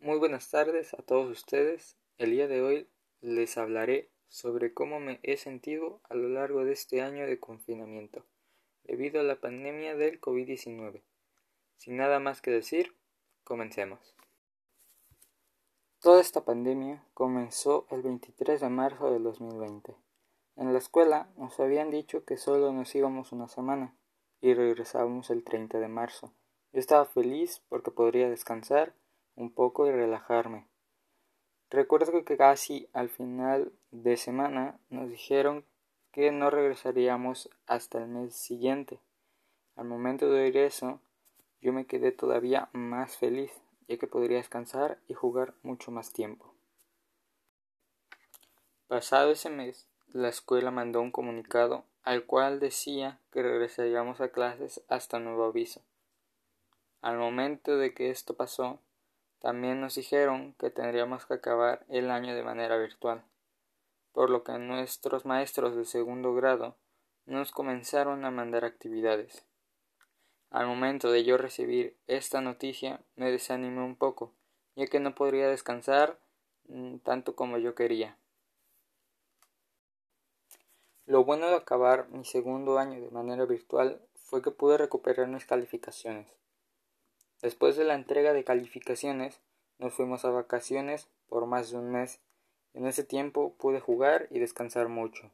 Muy buenas tardes a todos ustedes. El día de hoy les hablaré sobre cómo me he sentido a lo largo de este año de confinamiento debido a la pandemia del COVID-19. Sin nada más que decir, comencemos. Toda esta pandemia comenzó el 23 de marzo de 2020. En la escuela nos habían dicho que solo nos íbamos una semana y regresábamos el 30 de marzo. Yo estaba feliz porque podría descansar un poco y relajarme. Recuerdo que casi al final de semana nos dijeron que no regresaríamos hasta el mes siguiente. Al momento de oír eso, yo me quedé todavía más feliz, ya que podría descansar y jugar mucho más tiempo. Pasado ese mes, la escuela mandó un comunicado al cual decía que regresaríamos a clases hasta nuevo aviso. Al momento de que esto pasó, también nos dijeron que tendríamos que acabar el año de manera virtual, por lo que nuestros maestros de segundo grado nos comenzaron a mandar actividades. Al momento de yo recibir esta noticia me desanimé un poco, ya que no podría descansar mm, tanto como yo quería. Lo bueno de acabar mi segundo año de manera virtual fue que pude recuperar mis calificaciones. Después de la entrega de calificaciones, nos fuimos a vacaciones por más de un mes. En ese tiempo pude jugar y descansar mucho.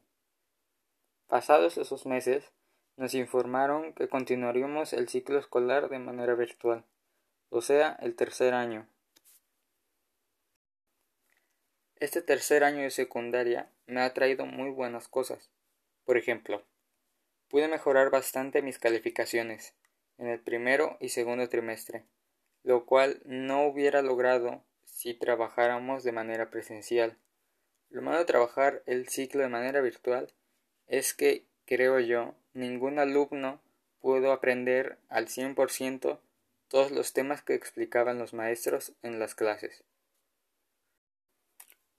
Pasados esos meses, nos informaron que continuaríamos el ciclo escolar de manera virtual, o sea, el tercer año. Este tercer año de secundaria me ha traído muy buenas cosas. Por ejemplo, pude mejorar bastante mis calificaciones en el primero y segundo trimestre, lo cual no hubiera logrado si trabajáramos de manera presencial. Lo malo de trabajar el ciclo de manera virtual es que, creo yo, ningún alumno pudo aprender al 100% todos los temas que explicaban los maestros en las clases.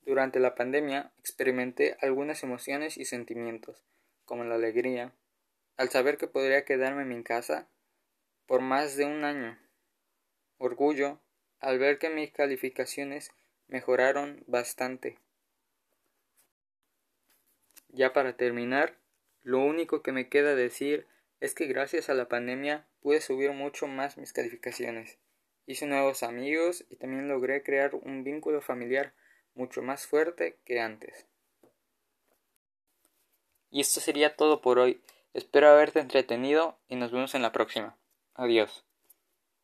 Durante la pandemia experimenté algunas emociones y sentimientos, como la alegría, al saber que podría quedarme en mi casa por más de un año. Orgullo al ver que mis calificaciones mejoraron bastante. Ya para terminar, lo único que me queda decir es que gracias a la pandemia pude subir mucho más mis calificaciones. Hice nuevos amigos y también logré crear un vínculo familiar mucho más fuerte que antes. Y esto sería todo por hoy. Espero haberte entretenido y nos vemos en la próxima. Adiós.